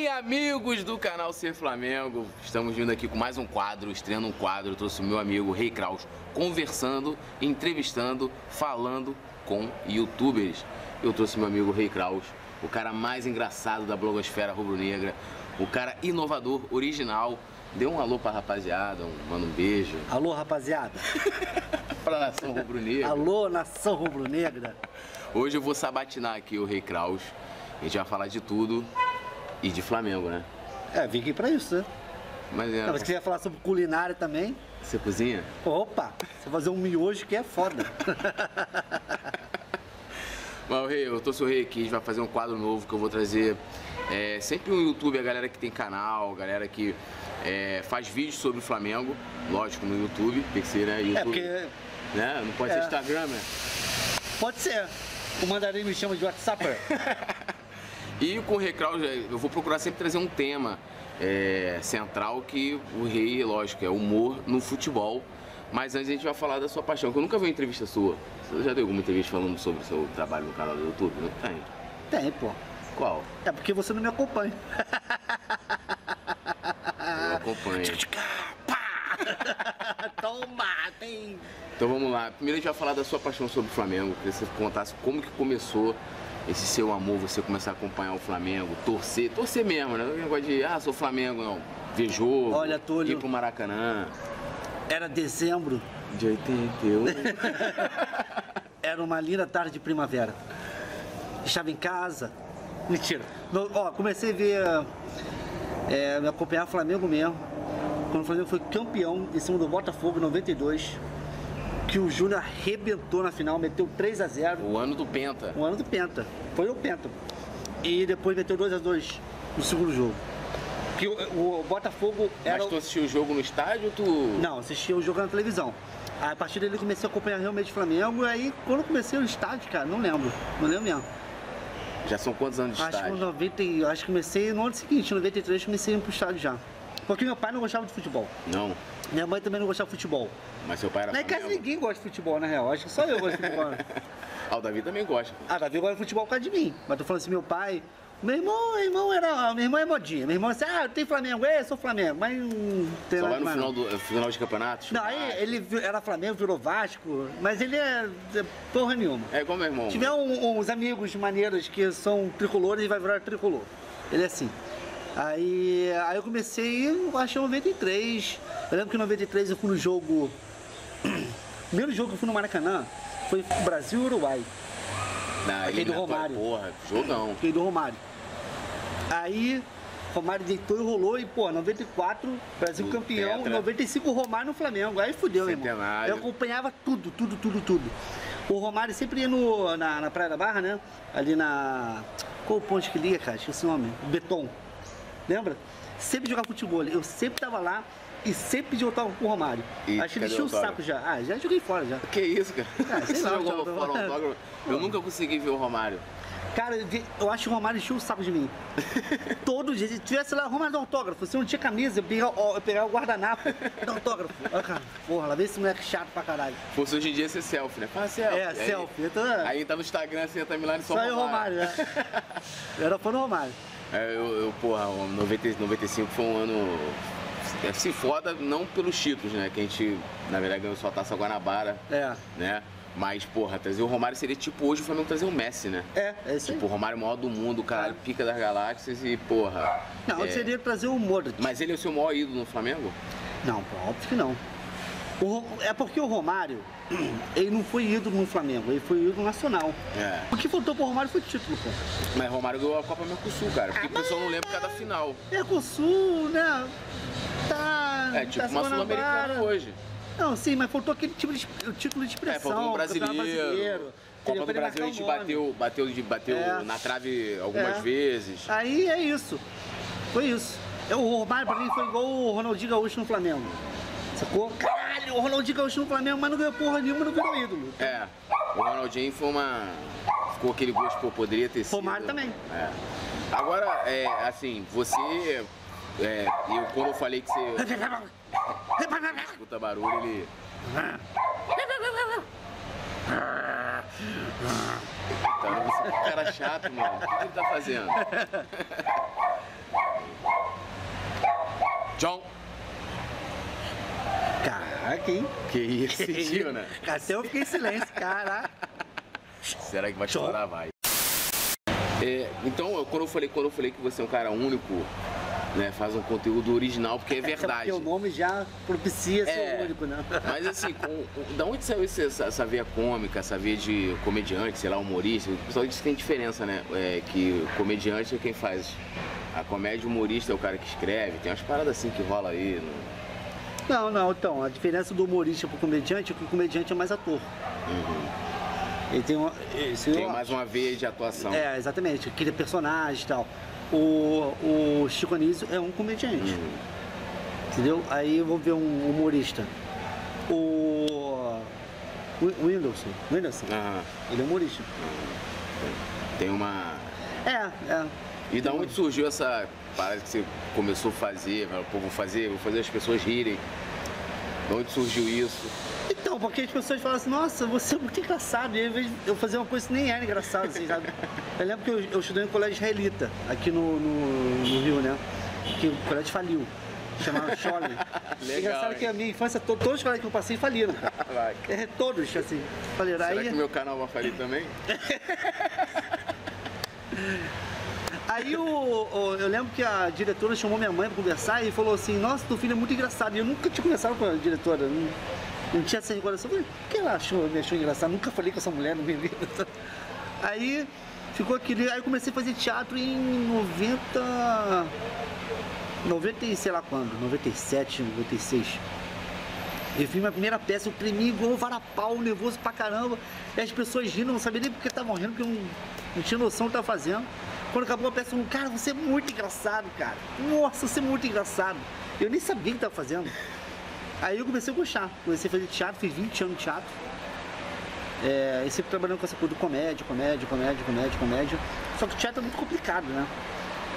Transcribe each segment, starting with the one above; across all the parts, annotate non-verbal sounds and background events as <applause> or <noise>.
bem, amigos do canal Ser Flamengo? Estamos vindo aqui com mais um quadro, estreando um quadro. Eu trouxe o meu amigo Rei Kraus conversando, entrevistando, falando com youtubers. Eu trouxe meu amigo Rei Kraus, o cara mais engraçado da blogosfera rubro-negra, o cara inovador, original. Dê um alô pra rapaziada, um, manda um beijo. <laughs> Alô, rapaziada. <laughs> pra nação rubro-negra. Alô, nação rubro-negra. Hoje eu vou sabatinar aqui o Rei Kraus. A gente vai falar de tudo e de Flamengo, né? É, vim aqui pra isso, né? Mas é. Não, mas queria falar sobre culinária também. Você cozinha? Opa, você fazer um miojo que é foda. <laughs> Mas, Rei, eu tô Rei aqui, a gente vai fazer um quadro novo que eu vou trazer é, sempre um YouTube, a galera que tem canal, a galera que é, faz vídeos sobre o Flamengo, lógico, no YouTube, tem que ser, né? YouTube, É porque. né? Não pode É. ser Instagram, né? Pode ser. O mandarim me chama de WhatsApp. <laughs> E com o Rei Kraus, eu vou procurar sempre trazer um tema é, central que o Rei, lógico, é humor no futebol. Mas antes a gente vai falar da sua paixão, que eu nunca vi uma entrevista sua. Você já deu alguma entrevista falando sobre o seu trabalho no canal do YouTube? Não tem? Tem, pô. Qual? É porque você não me acompanha. Eu acompanho. <laughs> Toma, tem. Então vamos lá. Primeiro a gente vai falar da sua paixão sobre o Flamengo. Queria que você contasse como que começou esse seu amor, você começar a acompanhar o Flamengo, torcer, torcer mesmo, né? Não é negócio de, ah, sou Flamengo, não. Ver jogo, Olha, Túlio. ir pro Maracanã. Era dezembro, De 81. <laughs> era uma linda tarde de primavera. Estava em casa. Mentira. No- ó, comecei a ver. É, me acompanhar o Flamengo mesmo. Quando o Flamengo foi campeão em cima do Botafogo em 92. Que o Júnior arrebentou na final, meteu 3 a 0 o ano do Penta. O ano do Penta. Foi o Penta. E depois meteu 2 a 2 no segundo jogo. Que o, o Botafogo era. Mas tu assistiu o jogo no estádio tu... Não, assistia o jogo na televisão. Aí, a partir dele comecei a acompanhar realmente o Flamengo. E aí, quando eu comecei o estádio, cara, não lembro. Não lembro mesmo. Já são quantos anos de Acho que, estádio? no 90, e- acho que comecei no ano seguinte, em 93, comecei a ir pro estádio já. Porque meu pai não gostava de futebol. Não, Minha mãe também não gostava de futebol. Mas seu pai era Na casa Flamengo. ninguém gosta de futebol, na real. Acho que só eu gosto de futebol. né? <laughs> Ah, o Davi também gosta. Ah, Davi gosta de futebol por causa de mim. Mas tô falando assim, meu pai. Meu irmão, meu irmão era. Meu irmão é modinha. Meu irmão assim, ah, tem Flamengo, é, eu sou Flamengo. Mas não tem Só nada vai no mais final, não. do, final de campeonatos? Não, aí ele era Flamengo, virou Vasco, mas ele é é porra nenhuma. É igual meu irmão. Se tiver um- uns amigos maneiros que são tricolores, ele vai virar tricolor. Ele é assim. Aí, aí eu comecei, eu acho que em 93. Eu lembro que em 93 eu fui no jogo. O primeiro jogo que eu fui no Maracanã foi Brasil e Uruguai. Na aquele do Romário. Porra, jogão. Fiquei do Romário. Aí, Romário deitou e rolou e, pô, 94, Brasil campeão, tetra. 95 Romário no Flamengo. Aí fudeu, irmão. Eu acompanhava tudo, tudo, tudo, tudo. O Romário sempre ia no, na, na Praia da Barra, né? Ali na. Qual o ponte que liga, cara? Esqueci o nome. Beton. Lembra? Sempre jogava futebol. Eu sempre tava lá e sempre pedi autógrafo pro Romário. E Acho que ele encheu o o saco já. Ah, já joguei fora já. Que isso, cara? Ah, sei <laughs> Você lá, jogou fora o autógrafo? Eu nunca consegui ver o Romário. Cara, eu acho que o Romário encheu o saco de mim. <laughs> Todo dia. Se tivesse lá, Romário dá autógrafo. Se eu não tinha camisa, eu pegava, eu pegava o guardanapo, <laughs> dá autógrafo. Ó, cara, porra, lá vem esse moleque chato pra caralho. Fosse hoje em dia ser selfie, né? Faz selfie. É, Aí- selfie. Eu tô... Aí tá no Instagram, assim, tá Milano e só Só eu, Romário, né? Eu era fã do Romário. É, eu, eu, porra, o 90, 95 foi um ano. Assim, foda, não pelos títulos, né? Que a gente, na verdade, ganhou só a taça Guanabara, É. né? Mas, porra, trazer o Romário seria tipo hoje o Flamengo trazer o Messi, né? É, é isso. Tipo, o Romário é maior do mundo, o caralho, pica das galáxias e, porra. Não, é, seria trazer o Modric. Mas ele é o seu maior ídolo no Flamengo? Não, pô, óbvio que não. O é porque o Romário, <clears throat> ele não foi ídolo no Flamengo, ele foi ídolo nacional. É. O que faltou pro Romário foi título, pô. Mas o Romário ganhou a Copa Mercosul, cara. Ah, Porque o pessoal não lembra cada final. Mercosul, né? Tá. É tipo tá uma Sul-Americana hoje. Não, sim, mas faltou aquele tipo de o título de É, expressão. faltou um campeonato brasileiro. Copa do Brasil a gente bateu, bateu, bateu É. na trave algumas É. vezes. Aí é isso. Foi isso. É, O Romário pra mim foi igual o Ronaldinho Gaúcho no Flamengo. Sacou? Caralho, o Ronaldinho Gaúcho no Flamengo, mas não ganhou porra nenhuma, não virou ídolo. É, o Ronaldinho foi uma. Ficou aquele gosto, pô, poderia ter sido. Romário também. É. Agora, é, assim, você. É, eu, quando eu falei que você escuta barulho, ele. Então, você é um cara chato, mano. O que ele tá fazendo? John. Caraca, hein? Que isso, sentiu, né? Até eu fiquei em silêncio, caraca. Será que vai estourar? Vai. É, então, eu- quando eu, falei, quando eu falei que você é um cara único, né, faz um conteúdo original, porque é <laughs> verdade. Porque o nome já propicia ser É. único, né? Mas assim, com, da onde saiu essa, essa veia cômica, essa veia de comediante, sei lá, humorista? O pessoal diz que tem diferença, né? É, que comediante é quem faz. A comédia humorista é o cara que escreve, tem umas paradas assim que rola aí. no- Não, não, então, a diferença do humorista pro comediante é que o comediante é mais ator. Ele tem uma. Tem mais acho. uma veia de atuação. É, exatamente, cria personagem e tal. O, o Chico Anísio é um comediante. Uhum. Entendeu? Aí eu vou ver um humorista. O. o Whindersson. Whindersson. Aham. Ele é humorista. Tem uma. É, é. E da onde surgiu essa parada que você começou a fazer? Pô, vou fazer, vou fazer as pessoas rirem. Da onde surgiu isso? Então, porque as pessoas falam assim, nossa, você é muito engraçado. E de eu fazer uma coisa que nem era engraçada, assim, sabe? <laughs> Eu lembro que eu, eu estudei em colégio israelita, aqui no, no, no Rio, né? Que o colégio faliu. Chamava <laughs> Scholler. Legal, Engraçado hein? que a minha infância, to- todos os colégios que eu passei faliram. <laughs> É, todos, assim, faliram. Será Aí, que meu canal vai falir também? Aí o, o- eu lembro que a diretora chamou minha mãe pra conversar e falou assim, nossa, teu filho é muito engraçado. E eu nunca tinha conversado com a diretora, não, não tinha essa recordação. Por que ela achou, me achou engraçado? Nunca falei com essa mulher na minha. <laughs> Aí ficou aquele. Aí eu comecei a fazer teatro em 90. 90 e sei lá quando, 97, 96. Eu fiz minha primeira peça, eu tremi igual um varapau, nervoso pra caramba. E as pessoas rindo, não sabia nem porque estavam rindo, porque eu não, não tinha noção do que estava fazendo. Quando acabou a peça, falei, cara, você é muito engraçado, cara. Nossa, você é muito engraçado. Eu nem sabia o que estava fazendo. Aí eu comecei a gostar. Comecei a fazer teatro, fiz 20 anos de teatro. É, e sempre trabalhando com essa coisa do comédia, comédia, comédia, comédia, comédia. Só que o teatro é muito complicado, né?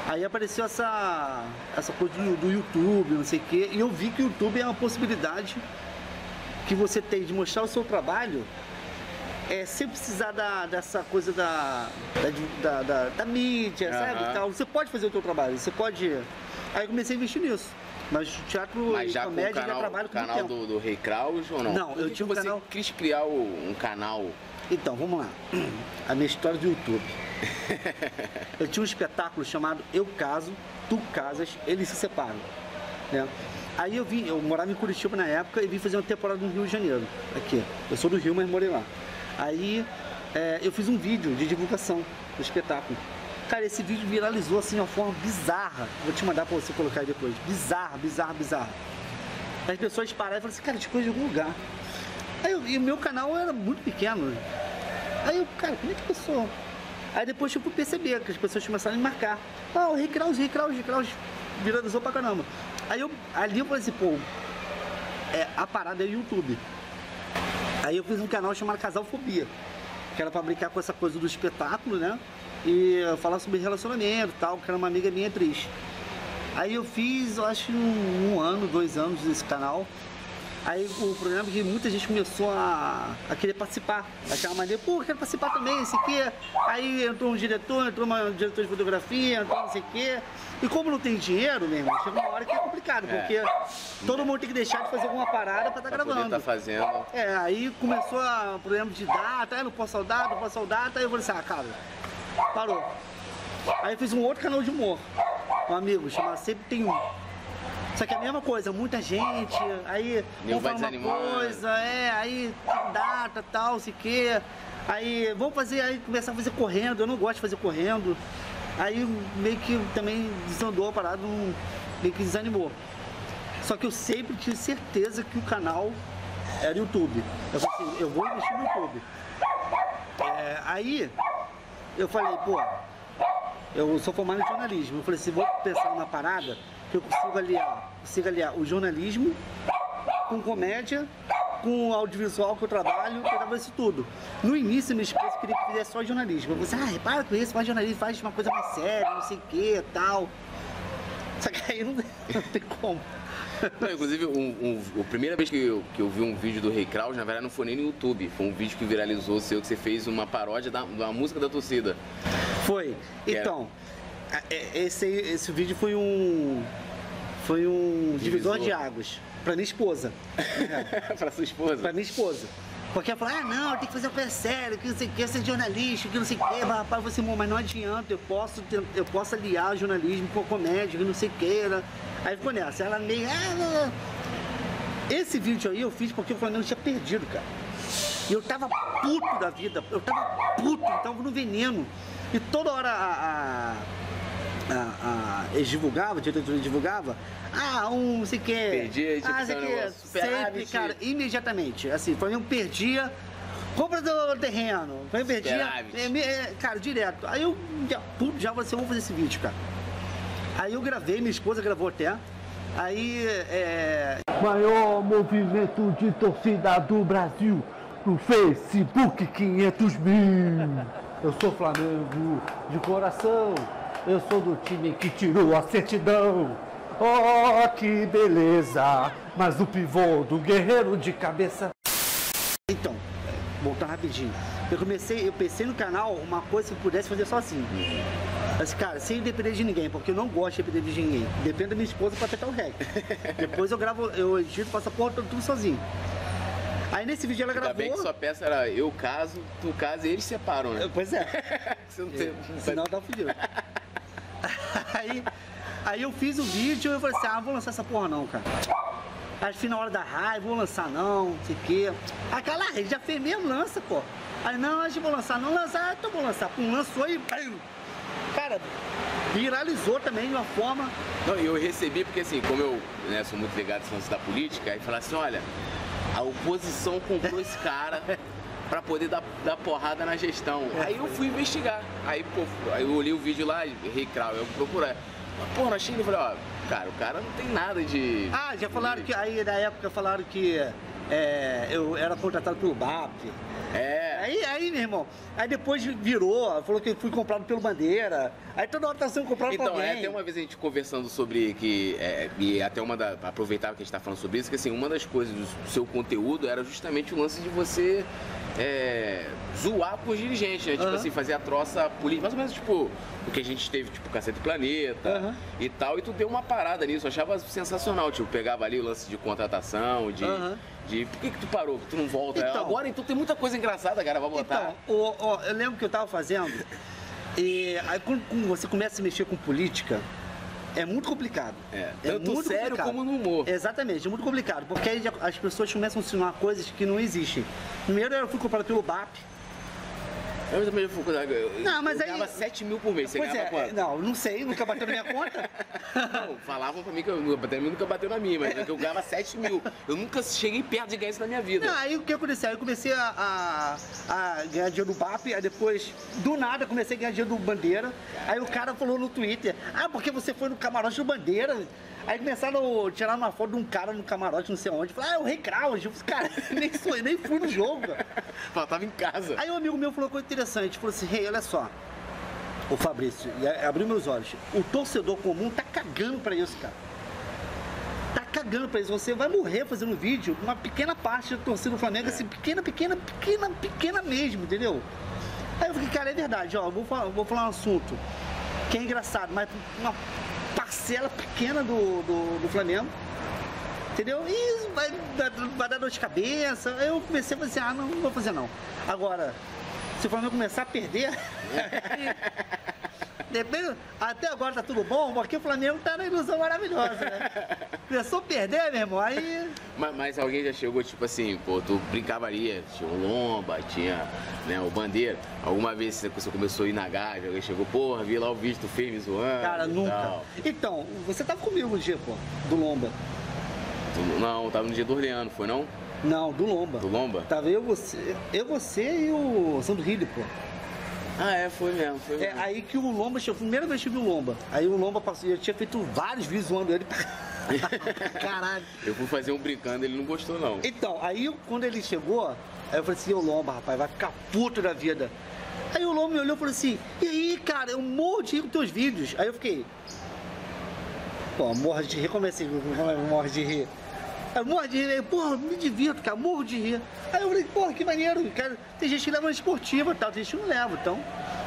Aí apareceu essa, essa coisa do, do YouTube, não sei o quê, e eu vi que o YouTube é uma possibilidade que você tem de mostrar o seu trabalho é, sem precisar da, dessa coisa da, da, da, da- mídia, sabe? Aham. e Tal. Você pode fazer o seu trabalho, você pode. Aí eu comecei a investir nisso. Mas teatro Mas e já com o comédia já canal, trabalho com canal do, do Rei Kraus ou não? Não, Por eu tinha um você canal- quis criar um canal. Então, vamos lá. <clears throat> A minha história do YouTube. <laughs> Eu tinha um espetáculo chamado Eu Caso, Tu Casas, Eles Se Separam. Né? Aí eu vim, eu morava em Curitiba na época e vim fazer uma temporada no Rio de Janeiro. Aqui. Eu sou do Rio, mas morei lá. Aí é, eu fiz um vídeo de divulgação do espetáculo. Cara, esse vídeo viralizou assim de uma forma bizarra. Vou te mandar pra você colocar aí depois. Bizarra, bizarra, bizarra. As pessoas pararam e falaram assim, cara, te coisa de algum lugar. Aí eu, e o meu canal era muito pequeno. Aí eu, cara, como é que a pessoa. Aí depois eu fui perceber que as pessoas começaram a me marcar. Ah, o Rick Kraus, Rick Kraus, Rick Kraus viralizou pra caramba. Aí eu, ali eu falei assim, pô, é, a parada é YouTube. Aí eu fiz um canal chamado Casalfobia, que era pra brincar com essa coisa do espetáculo, né? E falar sobre relacionamento e tal, que era uma amiga minha atriz. Aí eu fiz, eu acho, um, um ano, dois anos desse canal. Aí o problema é que muita gente começou a, a querer participar. Achar maneira, pô, eu quero participar também, esse aqui. Aí entrou um diretor, entrou uma diretor de fotografia, entrou não sei o quê. E como não tem dinheiro, meu irmão, chega uma hora que é complicado, É. porque todo mundo tem que deixar de fazer alguma parada pra estar poder gravando. estar fazendo. É, aí começou a problema de data, aí não posso dar data, não posso dar data, aí eu falei assim, ah, cara, parou. Aí eu fiz um outro canal de humor, um amigo, chamado Sempre Tem Um. Só que é a mesma coisa, muita gente, aí um fala uma coisa, é, aí data, tal, sei que. Aí vamos fazer, aí começar a fazer correndo, eu não gosto de fazer correndo. Aí meio que também desandou a parada, não- meio que desanimou. Só que eu sempre tive certeza que o canal era YouTube. Eu falei assim, eu vou investir no YouTube. É, aí eu falei, pô, eu sou formado em jornalismo. Eu falei assim, vou pensar numa parada que eu consigo aliar, consigo aliar o jornalismo com comédia, com o audiovisual que eu trabalho, que eu trabalho isso tudo. No início, minha esposa queria que fizesse só jornalismo. Eu falei assim, ah, para com isso, faz jornalismo, faz uma coisa mais séria, não sei o que, tal. Só que aí não, <laughs> não tem como. Não, inclusive, um, um- a primeira vez que eu, que eu vi um vídeo do Rei Kraus, na verdade, não foi nem no YouTube. Foi um vídeo que viralizou seu, que você fez uma paródia da, da música da torcida. Foi. Que era? Então, a- é- esse, aí- esse vídeo foi um. Foi um divisor, Divisor. de águas. Pra minha esposa. <laughs> pra sua esposa? pra minha esposa. Porque ela falou, ah não, tem que fazer uma coisa séria, que não sei o que, ser jornalista, que não sei o que, rapaz, você, mas não adianta, eu posso, eu posso aliar jornalismo com comédia, que não sei o que. né? Aí ficou nessa, ela meio. Ah, não, não." Esse vídeo aí eu fiz porque o Flamengo tinha perdido, cara. E eu tava puto da vida, eu tava puto, eu tava no veneno. E toda hora a. a- a- a- eles divulgavam, a diretoria divulgava, ah, um, não sei o que. Perdia, ah, ser sei um o quê. negócio Sempre, cara, imediatamente. Assim, o Flamengo perdia, compra do terreno, o Flamengo perdia. É, é, cara, direto. Aí eu, já, puto, já falei assim, vamos fazer esse vídeo, cara. Aí eu gravei, minha esposa gravou até. Aí, é, Maior movimento de torcida do Brasil no Facebook 500 mil. Eu sou Flamengo de coração. Eu sou do time que tirou a certidão. Oh, que beleza! Mas o pivô do guerreiro de cabeça. Então, voltando rapidinho. Eu comecei, eu pensei no canal uma coisa que eu pudesse fazer sozinho. Mas, cara, sem depender de ninguém, porque eu não gosto de depender de ninguém. Dependo da minha esposa pra apertar o rec. <laughs> Depois eu gravo, eu edito, faço a porra toda tudo sozinho. Aí nesse vídeo ela Ainda gravou. bem que sua peça era eu caso, tu casa e eles separam, né? Pois é. <laughs> Você não tem... Senão tá fudido. <laughs> aí, aí eu fiz o vídeo e eu falei assim, ah, vou lançar essa porra não, cara. Aí fui na hora da raiva, vou lançar não, não sei o quê. Aquela rede já fez mesmo, lança, pô. Aí não, acho que vou lançar, não lançar, então vou lançar. Pum, lançou e. Cara, viralizou também de uma forma. Não, e eu recebi, porque assim, como eu né, sou muito ligado nesse lance da política, aí falaram assim, olha, a oposição comprou esse cara <laughs> pra poder dar, dar porrada na gestão. Aí eu fui investigar. Aí, pô, aí eu olhei o vídeo lá, Rei Krau, eu procurei. Pô, não achei ele, falei, ó, cara, o cara não tem nada de... Ah, já falaram que. Aí na época falaram que é, eu era contratado pelo BAP. É, Aí, aí, meu irmão, aí depois virou, falou que fui comprado pelo Bandeira. Aí toda hora tá sendo comprado por Então, alguém. é até uma vez a gente conversando sobre que, é, e até uma da, aproveitar que a gente tá falando sobre isso, que assim, uma das coisas do seu conteúdo era justamente o lance de você é, zoar com os dirigentes, né? Tipo Aham. assim, fazer a troça política, mais ou menos tipo o que a gente teve, tipo, Cacete Planeta Aham. e tal, e tu deu uma parada nisso, eu achava sensacional, tipo, pegava ali o lance de contratação, de. Aham. De por que, que tu parou? Que tu não volta? Então. Agora então tem muita coisa engraçada, cara, vai botar. Então, o- o- eu lembro que eu tava fazendo, e aí quando, você começa a se mexer com política, é muito complicado. É, tanto muito sério complicado. como no humor. Exatamente, é muito complicado, porque aí as pessoas começam a ensinar coisas que não existem. Primeiro eu fui comprado pelo BAP. Eu também fui eu, Não, mas eu aí- ganhava 7 mil por mês. Você pois é, quanto? não, não sei, nunca bateu na minha conta. <laughs> Não, falavam pra mim que eu, mim nunca bateu na minha, mas é eu ganhava 7 mil. Eu nunca cheguei perto de ganhar isso na minha vida. Não, aí o que aconteceu? Aí eu comecei a, a- a ganhar dinheiro do BAP, aí depois, do nada, comecei a ganhar dinheiro do Bandeira. Aí o cara falou no Twitter, ah, porque você foi no camarote do Bandeira. Aí começaram a tirar uma foto de um cara no camarote, não sei onde. Falaram, ah, é o Rei Kraus. Eu falei, cara, <laughs> nem, sou, nem fui no jogo. cara. Faltava em casa. Aí um amigo meu falou uma coisa interessante, falou assim, Rei, olha só. O Fabrício, e abriu meus olhos. O torcedor comum tá cagando pra isso, cara. Tá cagando pra isso. Você vai morrer fazendo vídeo uma pequena parte da torcida do Flamengo, assim, pequena, pequena, pequena, pequena mesmo, entendeu? Aí eu falei, cara, é verdade, ó, eu vou falar, vou falar um assunto que é engraçado, mas uma parcela pequena do, do, do Flamengo. Entendeu? E vai, vai dar dor de cabeça. Eu comecei a fazer, ah, não, não vou fazer não. Agora, se o Flamengo começar a perder. <laughs> Depende, até agora tá tudo bom, porque o Flamengo tá na ilusão maravilhosa, né? Começou a perder, meu irmão, aí. Mas, mas alguém já chegou, tipo assim, pô, tu brincava ali, tinha o Lomba, tinha né, o Bandeira. Alguma vez você começou a ir na Gávea, alguém chegou, porra, vi lá o vídeo, fez me zoando. Cara, nunca. tal. Então, você tava comigo no dia, pô, do Lomba. Tu- não, tava no dia do Orleano, foi não? Não, do Lomba. Do Lomba? Tava eu, você, eu, você e o Sandro Rilli, pô. Ah, é, foi mesmo, foi É mesmo. aí que o Lomba chegou, primeira vez que eu vi o Lomba. Aí o Lomba passou, eu tinha feito vários vídeos zoando ele. <laughs> Caralho. Eu fui fazer um brincando, ele não gostou não. Então, aí quando ele chegou, aí eu falei assim, ô Lomba, rapaz, vai ficar puto da vida. Aí o Lomba me olhou e falou assim, e aí, cara, eu morro de rir com teus vídeos. Aí eu fiquei. Pô, morro de rir, como é assim? É morro de rir? Eu morro de rir, aí, porra, me divirto, cara, morro de rir. Aí eu falei, porra, que maneiro, cara, tem gente que leva na esportiva e tal, tem gente que não leva, então.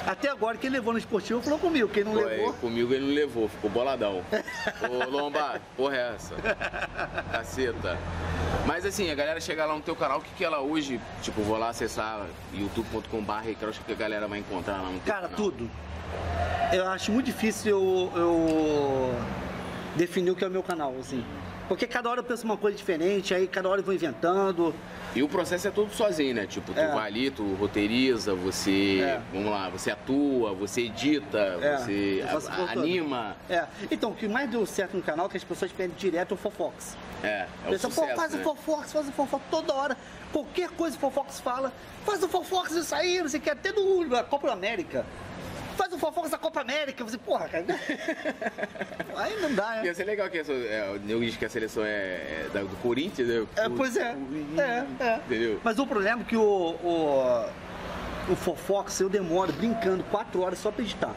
Até agora, quem levou no esportivo falou comigo. Quem não levou. é, comigo ele não levou, ficou boladão. <laughs> Ô, Lomba, porra é essa? Caceta. Mas assim, a galera chega lá no teu canal, o que, que ela hoje, tipo, vou lá acessar youtube.com.br, o que a galera vai encontrar lá no teu Cara, canal? tudo. Eu acho muito difícil eu, eu definir o que é o meu canal, assim. Porque cada hora eu penso uma coisa diferente, aí cada hora eu vou inventando. E o processo é todo sozinho, né? Tipo, tu É. vai ali, tu roteiriza, você. É. Vamos lá, você atua, você edita, É, você a- anima. É. Então, o que mais deu certo no canal é que as pessoas pedem direto o Fofox. É, é o Pensa, sucesso, pô, faz né? o Fofox, faz o Fofox toda hora. Qualquer coisa o Fofox fala, faz o Fofox isso aí, não sei o que, até do, da Copa América. Faz o Fofox da Copa América. Você, porra, cara. aí não dá, né? Ia ser legal que é, o nego diz que a seleção é, é da- do Corinthians, né? É, pois é. É, é. Entendeu? Mas o problema é que o, o, o Fofox eu demoro brincando quatro horas só pra editar.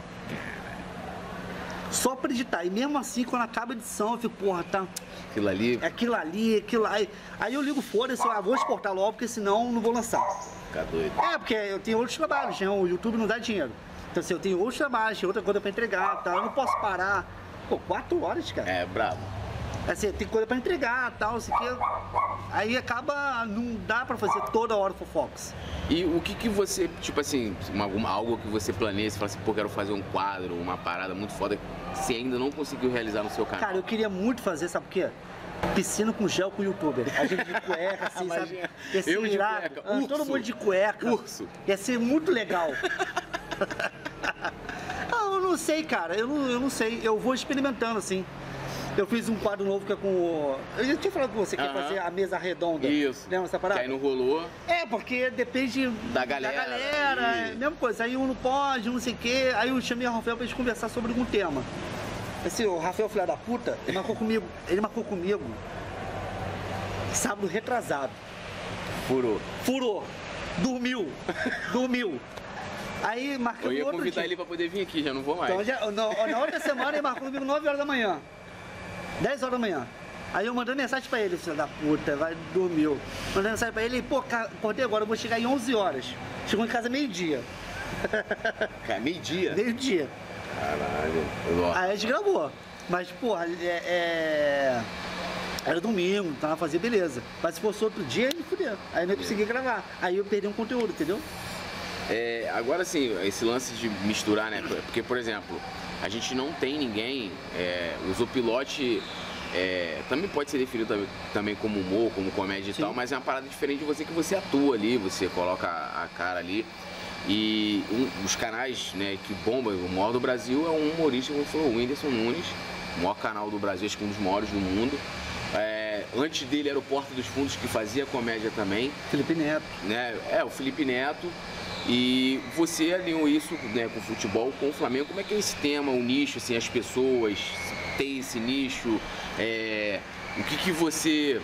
Só pra editar. E mesmo assim, quando acaba a edição, eu fico, porra, tá. Aquilo ali, É aquilo ali, aquilo aí. Aí eu ligo fora e eu ah, vou exportar logo, porque senão não vou lançar. fica doido. É, porque eu tenho outros trabalhos, né? O YouTube não dá dinheiro. Então assim, eu tenho trabalhos, tem outra coisa pra entregar, tá? Eu não posso parar. Pô, quatro horas, cara. É, brabo. Assim, tem coisa pra entregar tal, assim que. Aí acaba. Não dá pra fazer toda hora Fofox. E o que que você, tipo assim, uma- algo que você planeia, você fala assim, pô, quero fazer um quadro, uma parada muito foda, que você ainda não conseguiu realizar no seu canal? Cara, eu queria muito fazer, sabe o quê? Piscina com gel com youtuber. A gente de cueca, assim, sabe? Imagina. Ia ser Eu de cueca, Ah, todo mundo de cueca. Urso. Ia ser muito legal. <laughs> ah, eu não sei, cara. Eu não, eu não sei. Eu vou experimentando, assim. Eu fiz um quadro novo que é com. o- Eu já tinha falado com você que ia Aham. fazer a mesa redonda. Isso. Lembra essa Que parada? aí não rolou. É, porque depende Da galera, Da galera, e- é, mesma coisa. Aí um não pode, um não sei o quê. Aí eu chamei o Rafael pra gente conversar sobre algum tema. Assim, o Rafael, filho da puta, ele marcou comigo. Ele marcou comigo. Sábado retrasado. Furou. Furou. Dormiu. Dormiu. Aí Eu marcou ia outro convidar dia. ele pra poder vir aqui, já não vou mais. Então, já, na, na outra semana ele marcou comigo 9 horas da manhã. 10 horas da manhã. Aí eu mandei mensagem pra ele, filho da puta, vai, dormiu. Mandei mensagem pra ele, pô, acordei agora, eu vou chegar em 11 horas. Chegou em casa meio-dia. <laughs> Cara, meio-dia. Meio-dia. Caralho. Aí a gente gravou. Mas, porra, é, é- Era domingo, tava fazer beleza. Mas se fosse outro dia, ele fudeu. Aí eu não ia conseguir gravar. Aí eu perdi um conteúdo, entendeu? É, agora sim, esse lance de misturar, né? Porque, por exemplo, a gente não tem ninguém. É, o Zopilote é, também pode ser definido tam- também como humor, como comédia e Sim. tal, mas é uma parada diferente de você que você atua ali, você coloca a, a cara ali. E um- os canais né, que bombam, o maior do Brasil é um humorista, como foi o Whindersson Nunes, o maior canal do Brasil, acho que um dos maiores do mundo. É, antes dele era o Porta dos Fundos, que fazia comédia também Felipe Neto. né? É, o Felipe Neto. E você alinhou isso né, com o futebol, com o Flamengo. Como é que é esse tema, o nicho, assim, as pessoas têm esse nicho? É, o que que você...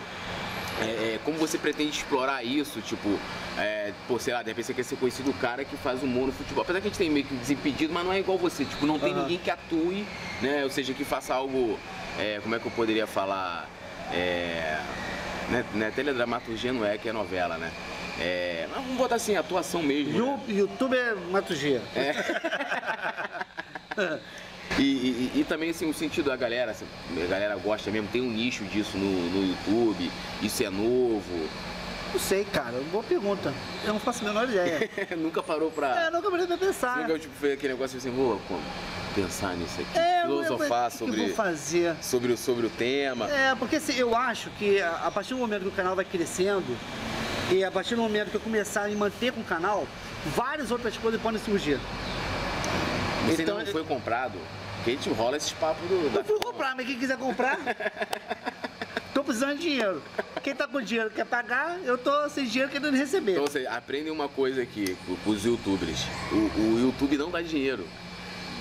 é, é, como você pretende explorar isso? Tipo, é, pô, sei lá, de repente você quer ser conhecido o cara que faz humor no futebol. Apesar que a gente tem meio que desimpedido, mas não é igual você. Tipo, não tem Aham. ninguém que atue, né? Ou seja, que faça algo... é, como é que eu poderia falar? É, né, né, teledramaturgia não é, que é novela, né? É, mas vamos botar assim, atuação mesmo. né? YouTube é Matugia. <laughs> E, e- e também assim, o sentido da galera, assim, a galera gosta mesmo, tem um nicho disso no, no YouTube, isso é novo. Não sei, cara. Boa pergunta. Eu não faço a menor ideia. <laughs> nunca parou pra. é, nunca parei pra pensar. Nunca tipo, fez aquele negócio assim, vou pô, pensar nisso aqui, É, filosofar que sobre, eu vou fazer? sobre, o- sobre o tema. É, porque assim, eu acho que a a partir do momento que o canal vai crescendo e a partir do momento que eu começar a me manter com o canal, várias outras coisas podem surgir. Você então, ainda não foi comprado? Porque a gente rola esses papos do. Eu fui comprar, mas quem quiser comprar, <laughs> tô precisando de dinheiro. Quem tá com dinheiro quer pagar, eu tô sem dinheiro querendo receber. Então você aprende uma coisa aqui com os youtubers. O, o YouTube não dá dinheiro.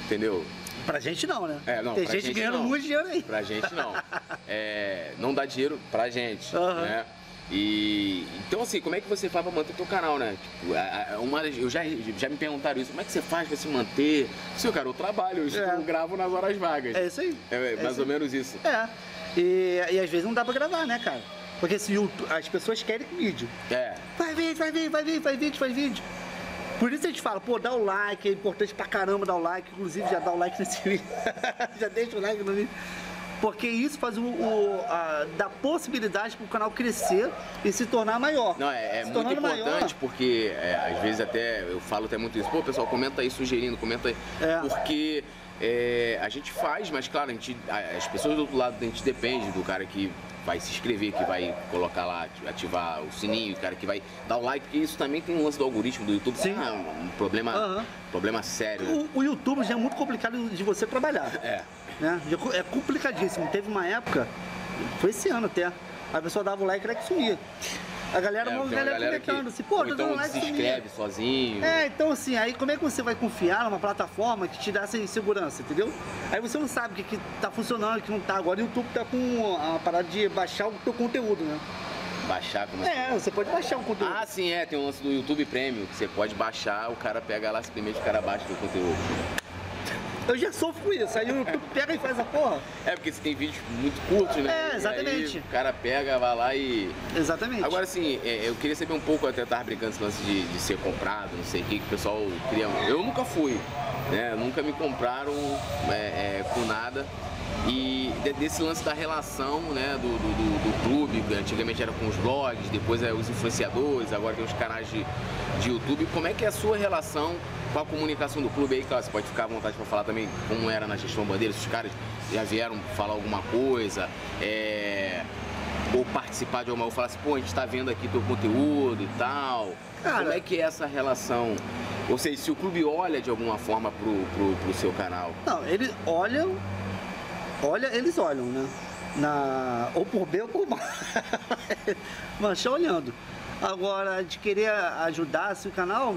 Entendeu? Pra gente não, né? É, não, Tem gente, gente ganhando não. muito dinheiro aí. Pra gente não. <laughs> É, não dá dinheiro pra gente, Aham. né? E então assim, como é que você faz pra manter teu canal, né? Tipo, a- a- uma, das- eu já, já me perguntaram isso, como é que você faz pra se manter? Seu cara, eu trabalho, eu É. gravo nas horas vagas. É isso aí. É, É mais ou aí. menos isso. É. E, e às vezes não dá pra gravar, né, cara? Porque se YouTube, as pessoas querem vídeo. É. Vai vídeo, vai vídeo, vai vídeo, vai vídeo, vai vídeo. Por isso a gente fala, pô, dá o like, é importante pra caramba dar o like, inclusive já dá o like nesse <laughs> vídeo. já deixa o like no vídeo. Porque isso faz o, o a, dá possibilidade para o canal crescer e se tornar maior. Não, é, é muito importante maior. porque é, às vezes até eu falo até muito isso, pô, pessoal, comenta aí sugerindo, comenta aí. É. Porque é, a gente faz, mas claro, a gente, as pessoas do outro lado a gente depende do cara que vai se inscrever, que vai colocar lá, ativar o sininho, o cara que vai dar o like, porque isso também tem um lance do algoritmo do YouTube, Sim. que é um, problema, Aham. problema sério. O, o YouTube já é muito complicado de você trabalhar. É. né? É complicadíssimo. Teve uma época, foi esse ano até, a pessoa dava o like e era que sumia. A galera, É, uma tem uma galera galera comentando assim, pô, ou tá então dando like se e sumia. inscreve sozinho. É, então assim, aí como é que você vai confiar numa plataforma que te dá essa insegurança, entendeu? Aí você não sabe o que, que tá funcionando, o que não tá. Agora o YouTube tá com a parada de baixar o teu conteúdo, né? Baixar como assim? É, você pode baixar o conteúdo. Ah, sim, é. Tem um lance do YouTube Premium que você pode baixar, o cara pega lá, simplesmente o cara baixa o conteúdo. Eu já sofro com isso. Aí o YouTube pega e faz a porra. É, porque você tem vídeos muito curtos, né? É, exatamente. o cara pega, vai lá e. Exatamente. Agora, assim, é, eu queria saber um pouco, eu até tava brincando esse lance de, de ser comprado, não sei o que, que o pessoal queria. Eu nunca fui, né? Nunca me compraram é, é, com nada. E de- desse lance da relação, né, do, do, do- clube, antigamente era com os blogs, depois é os influenciadores, agora tem os canais de, de YouTube. Como é que é a sua relação com a comunicação do clube aí, você pode ficar à vontade para falar também como era na gestão bandeira, se os caras já vieram falar alguma coisa, é, ou participar de alguma, ou falar assim, pô, a gente tá vendo aqui teu conteúdo e tal. Cara- Como é que é essa relação? Ou seja, se o clube olha de alguma forma pro, pro, pro seu canal. Não, eles olham. Olha, eles olham, né? Na, ou por bem ou por mal. <laughs> Só olhando. Agora, de querer ajudar assim, o canal.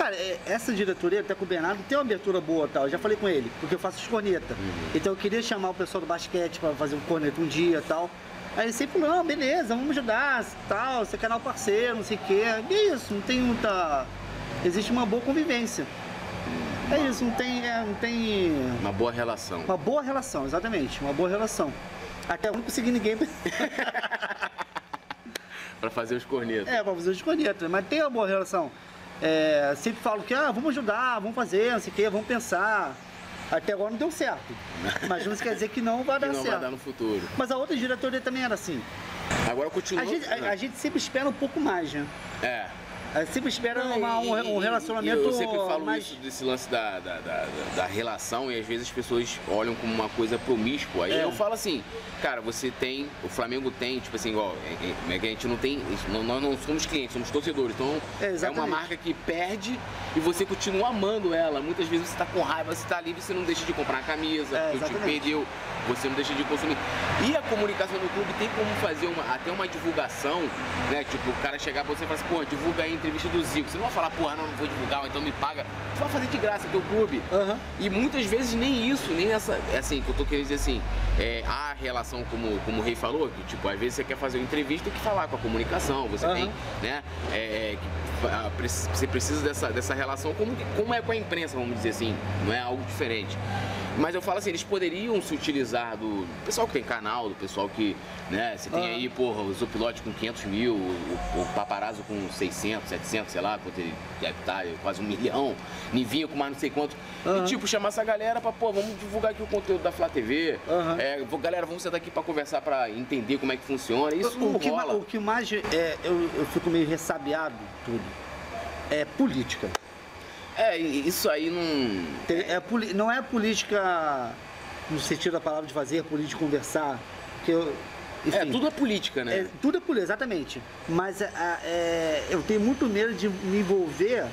Cara, é- essa diretoria, até com o Bernardo, tem uma abertura boa tal. Eu já falei com ele, porque eu faço os corneta. Então eu queria chamar o pessoal do basquete para fazer um corneta um dia tal. Aí ele sempre falou, não, beleza, vamos ajudar, tal, você é canal parceiro, não sei o quê. E é isso, não tem muita. Existe uma boa convivência. É isso, não tem. é, não tem. Uma boa relação. Uma boa relação, exatamente, uma boa relação. Até eu não consegui ninguém. Pra <laughs> fazer os cornetos. é, pra fazer os cornetas, mas tem uma boa relação. É, sempre falo que, ah, vamos ajudar, vamos fazer, não sei o quê, vamos pensar. Até agora não deu certo. Mas não quer dizer que não vai que dar não certo. vai dar no futuro. Mas a outra diretoria também era assim. Agora continua. A gente, a- a gente sempre espera um pouco mais, né? É. A gente sempre espera uma- um, um relacionamento Eu sempre falo mais... isso desse lance da, da, da, da relação e às vezes as pessoas olham como uma coisa promíscua. Aí É. eu falo assim, cara, você tem, o Flamengo tem, tipo assim, igual, é, é, é que a gente não tem, não- nós não somos clientes, somos torcedores. Então É, é, uma marca que perde e você continua amando ela. Muitas vezes você tá com raiva, você tá livre, você não deixa de comprar uma camisa, É, o time perdeu, você não deixa de consumir. E a comunicação do clube tem como fazer uma, até uma divulgação, né? Tipo, o cara chegar pra você e falar assim, pô, divulga aí a entrevista do Zico. Você não vai falar, porra, não, não vou divulgar, então me paga. Você vai fazer de graça teu clube. Aham. E muitas vezes nem isso, nem essa. É assim, que eu tô querendo dizer assim, é, a relação, como, como o rei falou, que tipo, às vezes você quer fazer uma entrevista tem que falar com a comunicação, você Aham. tem, né? é, é, você precisa dessa, dessa relação como, como é com a imprensa, vamos dizer assim, não é algo diferente. Mas eu falo assim, eles poderiam se utilizar do pessoal que tem canal, do pessoal que, né, você tem Aham. aí, porra, o Zupilote com 500 mil, o, o Paparazzo com 600, 700, sei lá, quanto ele deve estar, quase um milhão, Nivinho com mais não sei quanto. Aham. E tipo, chamar essa galera pra, pô, vamos divulgar aqui o conteúdo da Flá TV. Aham. É, galera, vamos sentar aqui pra conversar, pra entender como é que funciona. Isso o, não que, rola. o que mais é, eu, eu fico meio ressabiado tudo é política. É, isso aí não. É, não é política no sentido da palavra de fazer, política de conversar. Que eu, enfim, É, tudo é política, né? é, tudo é política, exatamente. Mas é, é, eu tenho muito medo de me envolver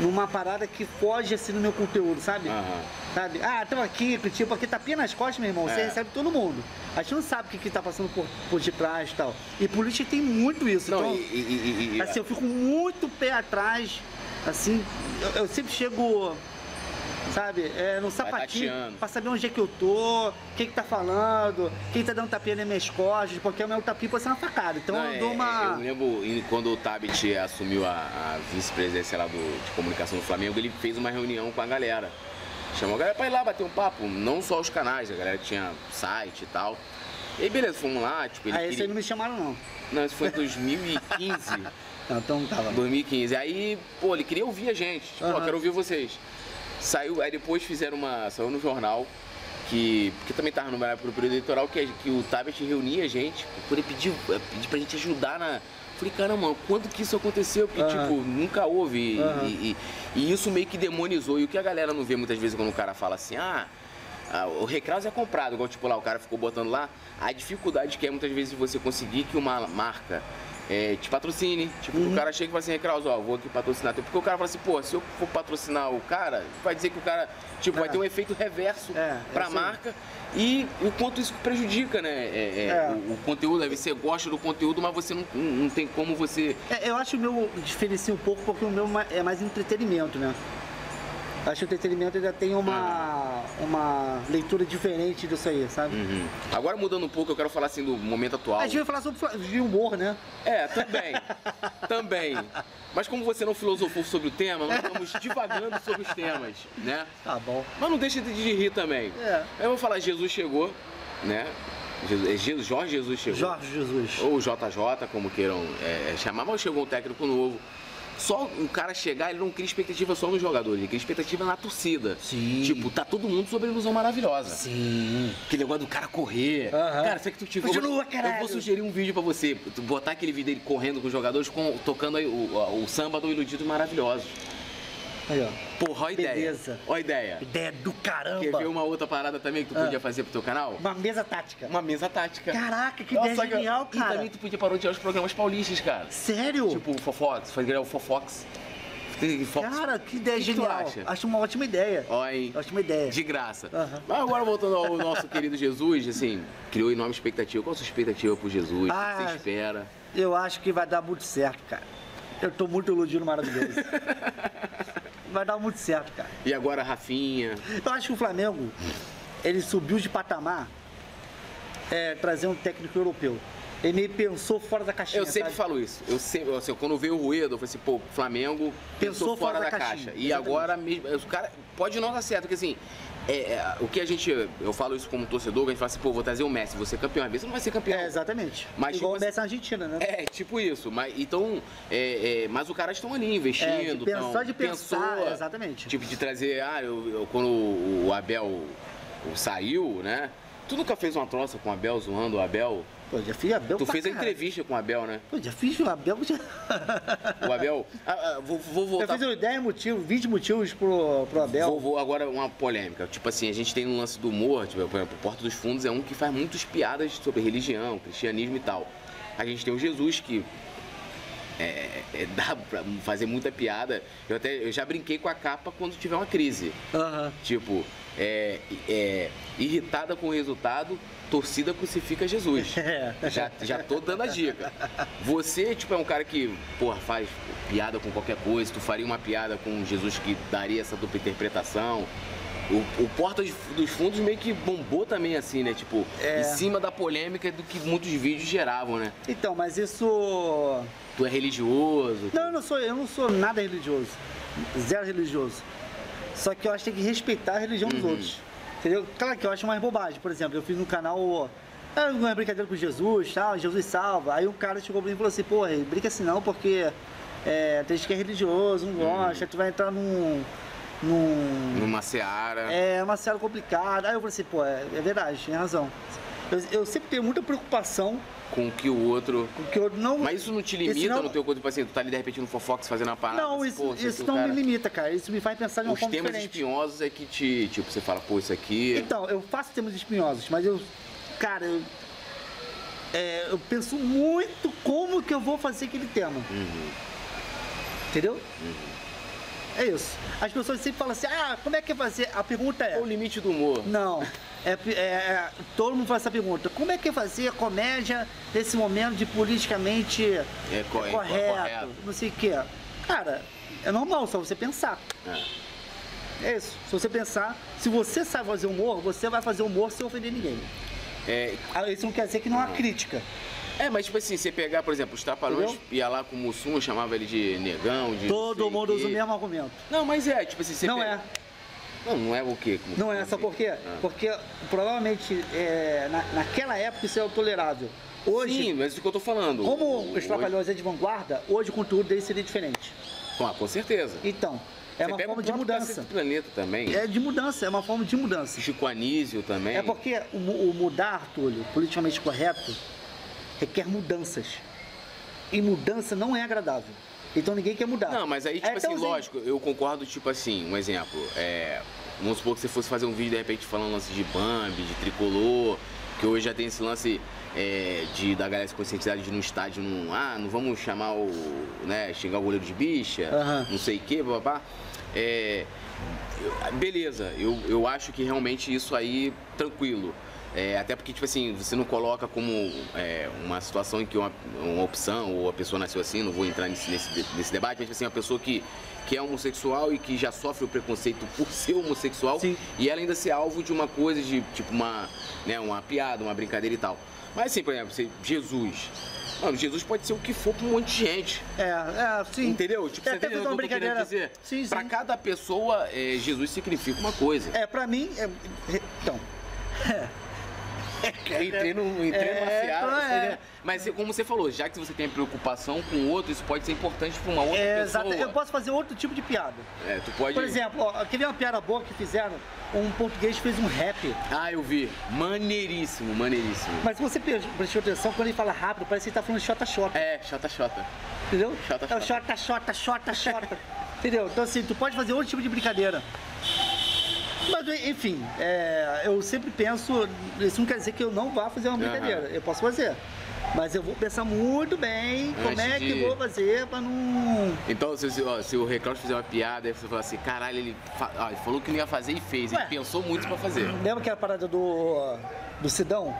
numa parada que foge assim do meu conteúdo, sabe? Aham. Sabe? Ah, estamos aqui, tipo, aqui tapinha nas costas, meu irmão. Você É. recebe todo mundo. A gente não sabe o que, que tá passando por, por detrás e tal. E política tem muito isso. Não, então, e- e- e- assim, eu fico muito pé atrás. Assim, eu, eu sempre chego, sabe, é, no sapatinho, pra saber onde é que eu tô, quem que tá falando, quem tá dando tapinha nas minhas costas, porque o meu tapinha pode ser uma facada. Então Não, eu é, dou uma. Eu lembro em- quando o Tabit assumiu a, a vice-presidência lá do, de comunicação do Flamengo, ele fez uma reunião com a galera. Chamou a galera pra ir lá bater um papo, não só os canais, a galera tinha site e tal. E aí, beleza, fomos lá, tipo, ele Aí esse queria... aí não me chamaram, não. Não, isso foi em 2015. <laughs> Então tava. 2015. Aí, pô, ele queria ouvir a gente. Tipo, ó, Aham. quero ouvir vocês. Saiu, aí depois fizeram uma. Saiu no jornal. Que, porque também tava numa época do período eleitoral que, que o Tabet reunia a gente, poder pedir, eh, pedir pra gente ajudar na. Falei, caramba, mano, quando que isso aconteceu? Porque, Aham. tipo, nunca houve. e- Aham. E, e- e isso meio que demonizou. E o que a galera não vê muitas vezes quando o cara fala assim, ah. ah, o Recraus é comprado, igual tipo lá, o cara ficou botando lá. A dificuldade que é muitas vezes você conseguir que uma marca é, te patrocine. Tipo, Uhum. o cara chega e fala assim, Recraus, ó, vou aqui patrocinar. teu." Porque o cara fala assim, pô, se eu for patrocinar o cara, vai dizer que o cara, tipo, vai É. ter um efeito reverso É, pra sei. marca. E o quanto isso prejudica, né? é, é, É. O, o conteúdo, aí você gosta do conteúdo, mas você não, não, tem como você. É, eu acho o meu diferencia um pouco porque o meu é mais entretenimento, né? Acho que o entretenimento ainda tem uma, uma leitura diferente disso aí, sabe? Uhum. Agora mudando um pouco, eu quero falar assim do momento atual. A gente vai falar sobre de humor, né? É, também. <laughs> também. Mas como você não filosofou sobre o tema, nós estamos divagando sobre os temas, né? Tá bom. Mas não deixa de rir também. É. Eu vou falar, Jesus chegou, né? Jesus, é Je- Jorge Jesus chegou. Jorge Jesus. Ou JJ, como queiram é, chamar, mas chegou um técnico novo. Só o cara chegar, ele não cria expectativa só no jogador, ele cria expectativa na torcida. Sim. Tipo, tá todo mundo sobre a ilusão maravilhosa. Sim. Aquele negócio do cara correr. Aham. Cara, será que tu tipo, Continua, eu, vou- caralho. eu vou sugerir um vídeo pra você. Botar aquele vídeo dele correndo com os jogadores, com- tocando aí o, o- o samba do Iludido Maravilhoso. Aí, ó. Porra, ó a ideia. Beleza. Ó a ideia. Ideia do caramba. Quer ver uma outra parada também que tu Ah. podia fazer pro teu canal? Uma mesa tática. Uma mesa tática. Caraca, que Nossa, ideia genial, E cara. também tu podia parodiar os programas paulistas, cara. Sério? Tipo o Fofox, fazer o Fofox. Fox. cara, que ideia O que genial. acha? Acho uma ótima ideia. Ó, hein? Ótima ideia. De graça. Aham. Mas agora voltando ao nosso <laughs> querido Jesus, assim, criou enorme expectativa. Qual a sua expectativa pro Jesus? O Ah. que você espera? Eu acho que vai dar muito certo, cara. Eu tô muito iludido maravilhoso. vai dar muito certo, cara. E agora, Rafinha? Eu acho que o Flamengo, ele subiu de patamar é, trazer um técnico europeu. Ele meio pensou fora da caixinha. Eu sempre sabe? falo isso. Eu sempre, assim, quando veio o Ruedo, eu falei assim, pô, Flamengo pensou, fora, da, caixa. E exatamente. agora mesmo, o cara pode não dar certo, porque assim, é, é, o que a gente, eu falo isso como torcedor, a gente fala assim, pô, vou trazer o Messi, ser campeão. Às vezes não vai ser campeão. É, exatamente. Mas, Igual tipo o Messi na Argentina, né? É, tipo isso. Mas, então, é, é, mas os caras estão ali investindo. É, de pensar, tão- de pensar, pensou, exatamente. Tipo, de trazer, ah, eu, eu- quando o, Abel saiu, né? Tu nunca fez uma troça com o Abel, zoando o Abel? Pô, já fiz Abel Tu fez a caralho. entrevista com o Abel, né? Pô, já fiz o Abel. Já... O Abel. <laughs> Ah, ah, vou, vou Eu voltar. fiz 10 motivos, 20 motivos pro, pro Abel. Vou, vou agora uma polêmica. Tipo assim, a gente tem no lance do humor, tipo, por exemplo, o Porta dos Fundos é um que faz muitas piadas sobre religião, cristianismo e tal. A gente tem o Jesus que é, é, dá pra fazer muita piada. Eu até eu já brinquei com a capa quando tiver uma crise. Aham. Tipo, é, é, irritada com o resultado, torcida crucifica Jesus. <laughs> É. Já, já tô dando a dica. Você, tipo, é um cara que, porra, faz piada com qualquer coisa. Tu faria uma piada com Jesus que daria essa dupla interpretação. O, o Porta dos Fundos meio que bombou também assim, né? Tipo, É. em cima da polêmica do que muitos vídeos geravam, né? Então, mas isso. Tu é religioso. Não, eu não sou, eu não sou nada religioso. Zero religioso. Só que eu acho que tem que respeitar a religião dos outros. Entendeu? Claro que eu acho mais bobagem. Por exemplo, eu fiz no canal. ah, Uma brincadeira com Jesus, tal, Jesus salva. Aí um cara chegou pra mim e falou assim, porra, brinca assim não, porque é, tem gente que é religioso, não gosta, tu vai entrar num. num Numa seara. é uma cena complicada. Aí eu falei assim, pô, é, é verdade, tem razão. Eu, eu sempre tenho muita preocupação Com que o outro. com que eu não. Mas isso não te limita não- no teu corpo, tipo assim, tu tá ali de repente no Fofox fazendo uma parada. Não, assim, isso, isso não cara- me limita, cara. Isso me faz pensar de uma Os temas diferente. espinhosos é que te, tipo, você fala, pô, isso aqui. Então, eu faço temas espinhosos, mas eu, cara, eu, é, eu penso muito como que eu vou fazer aquele tema. Uhum. Entendeu? É isso. As pessoas sempre falam assim, ah, como é que é fazer? A pergunta Qual o é, limite do humor? não, <laughs> é, é- é- todo mundo faz essa pergunta. Como é que é fazer comédia nesse momento de politicamente É, co- é correto, correto. não sei o quê? Cara, é normal, só você pensar. É. É isso. Se você pensar, se você sabe fazer humor, você vai fazer humor sem ofender ninguém. É, Ah, Isso não quer dizer que não há crítica. é, mas tipo assim, você pegar, por exemplo, os Trapalhões, Entendeu? ia lá com o Mussum, chamava ele de negão, de. Todo mundo usa o mesmo argumento. Não, mas é, tipo assim, você Não pega- é. Não, não é o quê? Como- Não é, sabe por quê? Ah. Porque provavelmente é, na- naquela época isso era tolerável. Hoje, Sim, mas é isso que eu tô falando. como os Trapalhões é de vanguarda, hoje o conteúdo dele seria diferente. Ah, com certeza. Então, é Você uma forma de mudança. Do Planeta também. É de mudança, é uma forma de mudança. Chico Anísio também. É porque o, o mudar, Túlio, politicamente correto, requer mudanças. E mudança não é agradável. Então ninguém quer mudar. Não, mas aí, tipo É assim, tãozinho. lógico, eu concordo, tipo assim, um exemplo. É, vamos supor que você fosse fazer um vídeo, de repente, falando lance de Bambi, de tricolor, que hoje já tem esse lance é, de da galera se conscientizar de no estádio, não, ah, não vamos chamar o. né, xingar o goleiro de bicha, Aham. não sei o quê, papá. É, beleza, eu, eu acho que realmente isso aí, tranquilo. É, até porque, tipo assim, você não coloca como é, uma situação em que uma, uma opção ou a pessoa nasceu assim, não vou entrar nesse, nesse, nesse debate, mas tipo assim, uma pessoa que, que é homossexual e que já sofre o preconceito por <laughs> ser homossexual Sim. e ela ainda ser alvo de uma coisa, de tipo uma, né, uma piada, uma brincadeira e tal. Mas assim, por exemplo, você, Jesus. Mano, Jesus pode ser o que for pra um monte de gente. É, é, sim. Entendeu? Tipo, É, você entendeu uma brincadeira. dizer? Sim, sim. Pra cada pessoa, é, Jesus significa uma coisa. É, pra mim, é, então. <laughs> <laughs> Entrei no, entrei numa É, seara, então é. né? Mas como você falou, já que você tem preocupação com o outro, isso pode ser importante pra uma outra É, pessoa. exato. Eu posso fazer outro tipo de piada. É, tu pode... Por exemplo, ó, quer ver uma piada boa que fizeram? Um português fez um rap. Ah, eu vi. Maneiríssimo, maneiríssimo. Mas se você pre- prestou atenção, quando ele fala rápido, parece que ele tá falando xota-xota. É, chata. Entendeu? Xota, É o xota, xota, xota, xota. <laughs> Entendeu? Então assim, tu pode fazer outro tipo de brincadeira. Mas, enfim, é, eu sempre penso, isso não quer dizer que eu não vá fazer uma brincadeira. Aham. Eu posso fazer. Mas eu vou pensar muito bem como Antes é que de- vou fazer pra não. Então, se, ó, se o Reclaus fizer uma piada, você fala assim, caralho, ele, fa- ó, ele falou que não ia fazer e fez. Ué. Ele pensou muito pra fazer. Lembra aquela parada do. do Sidão?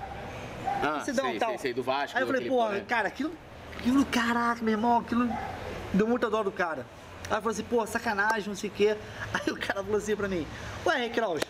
Ah, Sidão sei, tal. sei, sei, do Vasco. Aí eu falei, pô, pô, cara, aquilo, aquilo, caraca, meu irmão, aquilo deu muita dó do cara. Aí eu falei assim, pô, sacanagem, não sei o quê. <laughs> Aí o cara falou assim pra mim, ué, Kraus,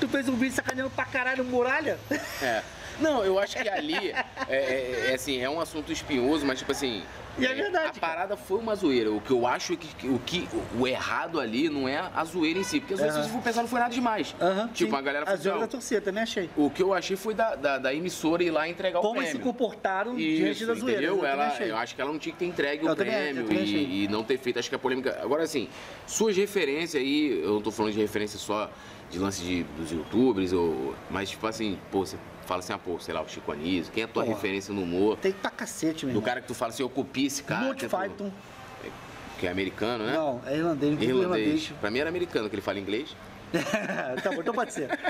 tu fez um vídeo sacaneando pra caralho muralha? É. Não, eu acho que ali, é, é- é assim, é um assunto espinhoso, mas tipo assim... E é verdade, A parada foi uma zoeira. O que eu acho que, que- o, que o errado ali não é a zoeira em si. Porque a se você for pensar, não foi nada demais. Aham, tipo, sim. a galera A falou assim, zoeira da torcida, também achei. O que eu achei foi da, da, da emissora ir lá entregar o Como eles prêmio. se comportaram diante Isso, da zoeira. entendeu? eu Ela, eu acho que ela não tinha que ter entregue Eu o também- prêmio e, e não ter feito, acho que a polêmica... Agora, assim, suas referências aí, eu não tô falando de referência só de lance de, dos youtubers, ou, mas tipo assim, pô, você fala assim, ah, pô, sei lá, o Chico Anísio, quem é a tua referência no humor? Tem pra cacete, meu Do cara que tu fala assim, eu copio esse cara, Monty tento- Python. que é americano, né? Não, é irlandês, Irlandês. irlandês. Pra mim era americano, que ele fala inglês. <laughs> tá bom, então pode ser. <laughs>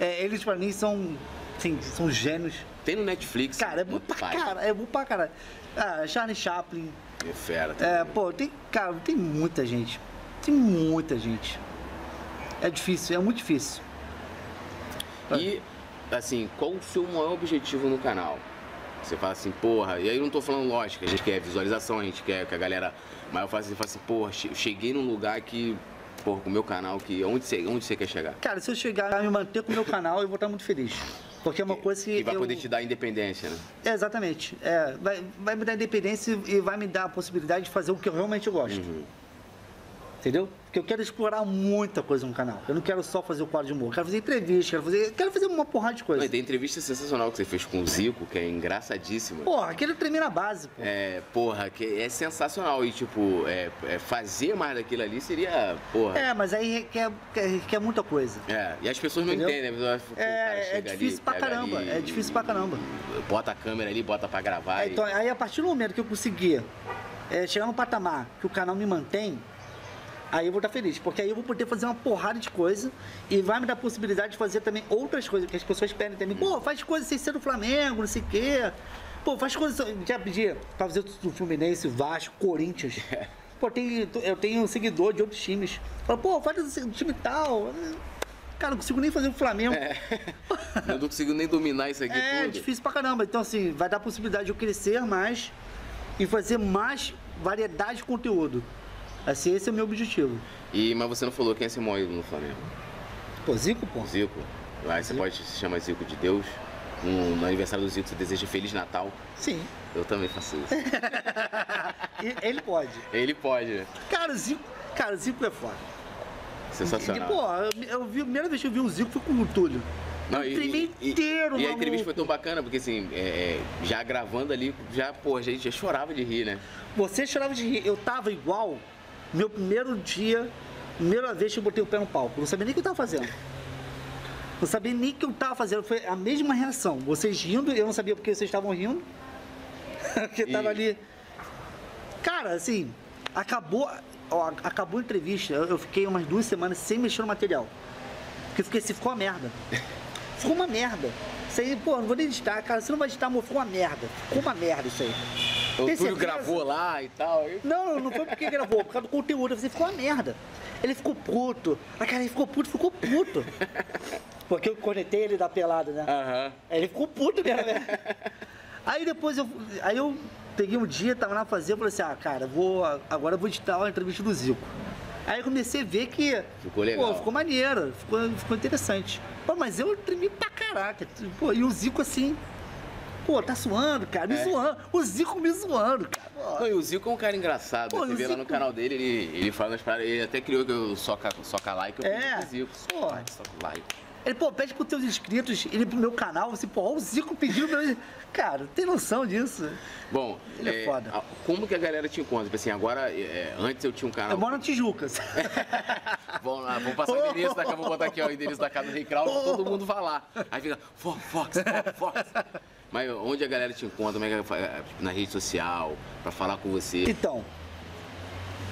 É, eles pra mim são, sim, são gênios. Tem no Netflix. Cara, é bom pra caralho, é bom pra caralho. Ah, Charlie Chaplin, É fera. É, também. pô, tem, cara, tem muita gente. Tem muita gente. É difícil, é muito difícil. E, assim, qual o seu maior objetivo no canal? Você fala assim, porra, e aí eu não tô falando lógica, a gente quer visualização, a gente quer que a galera. Mas eu falo assim, falo assim porra, che- cheguei num lugar que, porra, com o meu canal, que onde você, onde você quer chegar? Cara, se eu chegar a me manter com o meu canal, eu vou estar muito feliz. Porque é uma coisa que. Que vai eu... poder te dar independência, né? É, exatamente. É, vai, vai me dar independência e vai me dar a possibilidade de fazer o que eu realmente gosto. Uhum. Entendeu? Porque eu quero explorar muita coisa no canal. Eu não quero só fazer o quadro de humor. Eu quero fazer entrevista, quero fazer, quero fazer uma porrada de Não, coisa. e tem entrevista sensacional que você fez com o Zico, que é engraçadíssima. Porra, aquele treme na base, pô. É, porra, que é sensacional. E, tipo, é, é fazer mais daquilo ali seria, porra. É, mas aí requer, requer, muita coisa. É, e as pessoas não Entendeu? entendem. né? O cara É, é chega ali, difícil pra caramba. ali, É difícil pra caramba. Bota a câmera ali, bota pra gravar. e- Então, aí a partir do momento que eu conseguir é, chegar no patamar que o canal me mantém, aí eu vou estar feliz. Porque aí eu vou poder fazer uma porrada de coisa e vai me dar a possibilidade de fazer também outras coisas que as pessoas pedem também. Pô, faz coisas sem ser do Flamengo, não sei o quê. Pô, faz coisas. Já pedi pra fazer do Fluminense, Vasco, Corinthians. <laughs> Pô, tem, eu tenho um seguidor de outros times. Fala, pô, faz do time tal. Cara, não consigo nem fazer o Flamengo. <laughs> Eu não consigo nem dominar isso aqui É tudo. difícil pra caramba. Então, assim, vai dar a possibilidade de eu crescer mais e fazer mais variedade de conteúdo. Assim, esse é o meu objetivo. E, mas você não falou quem é seu maior ídolo no Flamengo? Pô, Zico, pô. Zico. Aí você pode se chamar Zico de Deus. No, no aniversário do Zico você deseja Feliz Natal. Sim. Eu também faço isso. <laughs> E- Ele pode. Ele pode, né? Cara, o Zico. Cara, o Zico é foda. E, Sensacional. pô, eu, eu vi, a primeira vez que eu vi o Zico foi com o Túlio. Não, e- tremi e- inteiro, E a entrevista foi tão bacana, porque assim, é, é, já gravando ali, já, pô, a gente já chorava de rir, né? Você chorava de rir. Eu tava igual meu primeiro dia, primeira vez que eu botei o pé no palco. Eu não sabia nem o que eu tava fazendo. Não sabia nem o que eu tava fazendo. Foi a mesma reação. Vocês rindo, eu não sabia porque vocês estavam rindo. <laughs> Porque E- tava ali. Cara, assim, acabou, ó, acabou a entrevista. Eu, fiquei umas duas semanas sem mexer no material. Porque fiquei assim, ficou uma merda. Ficou uma merda. Isso aí, pô, não vou nem editar, cara. Você não vai editar, amor, ficou uma merda. Ficou uma merda isso aí. O Tem Túlio certeza? gravou lá e tal. Não, não foi porque gravou, por causa do conteúdo. Você ficou uma merda. Ele ficou puto. A cara, ele ficou puto, ficou puto. Porque eu conectei ele da pelada, né? Aham. Aí ele ficou puto mesmo, né? Aí depois eu. Aí eu peguei um dia, tava lá fazendo, falei assim, ah, cara, vou, agora eu vou editar a entrevista do Zico. Aí eu comecei a ver que. Ficou legal. Pô, ficou maneiro, ficou, ficou interessante. Pô, mas eu tremi pra caraca. Pô, e o Zico assim. Pô, tá suando, cara, me É. zoando. O Zico me zoando, cara. Pô, Não, e o Zico é um cara engraçado. Pô, Você vê lá no Zico- canal dele, ele, ele fala nas paradas. Ele até criou que eu soca, soca like, eu É. pedi pro Zico. Pô. Soca like, soca like. Ele, pô, pede pros teus inscritos irem pro meu canal, assim, pô, ó, o Zico pediu pra ele. Cara, tem noção disso? Bom, Ele é foda. a- como que a galera te encontra? Tipo assim, agora, é, antes eu tinha um canal. Eu moro na Tijucas. <laughs> Vamos lá, vamos passar o endereço da casa, vou botar aqui ó, o endereço da casa do Rei Kraus, <laughs> todo mundo vai lá. Aí fica, Fox, Fox, Fox. Mas onde a galera te encontra? Como é que é, na rede social, pra falar com você? Então,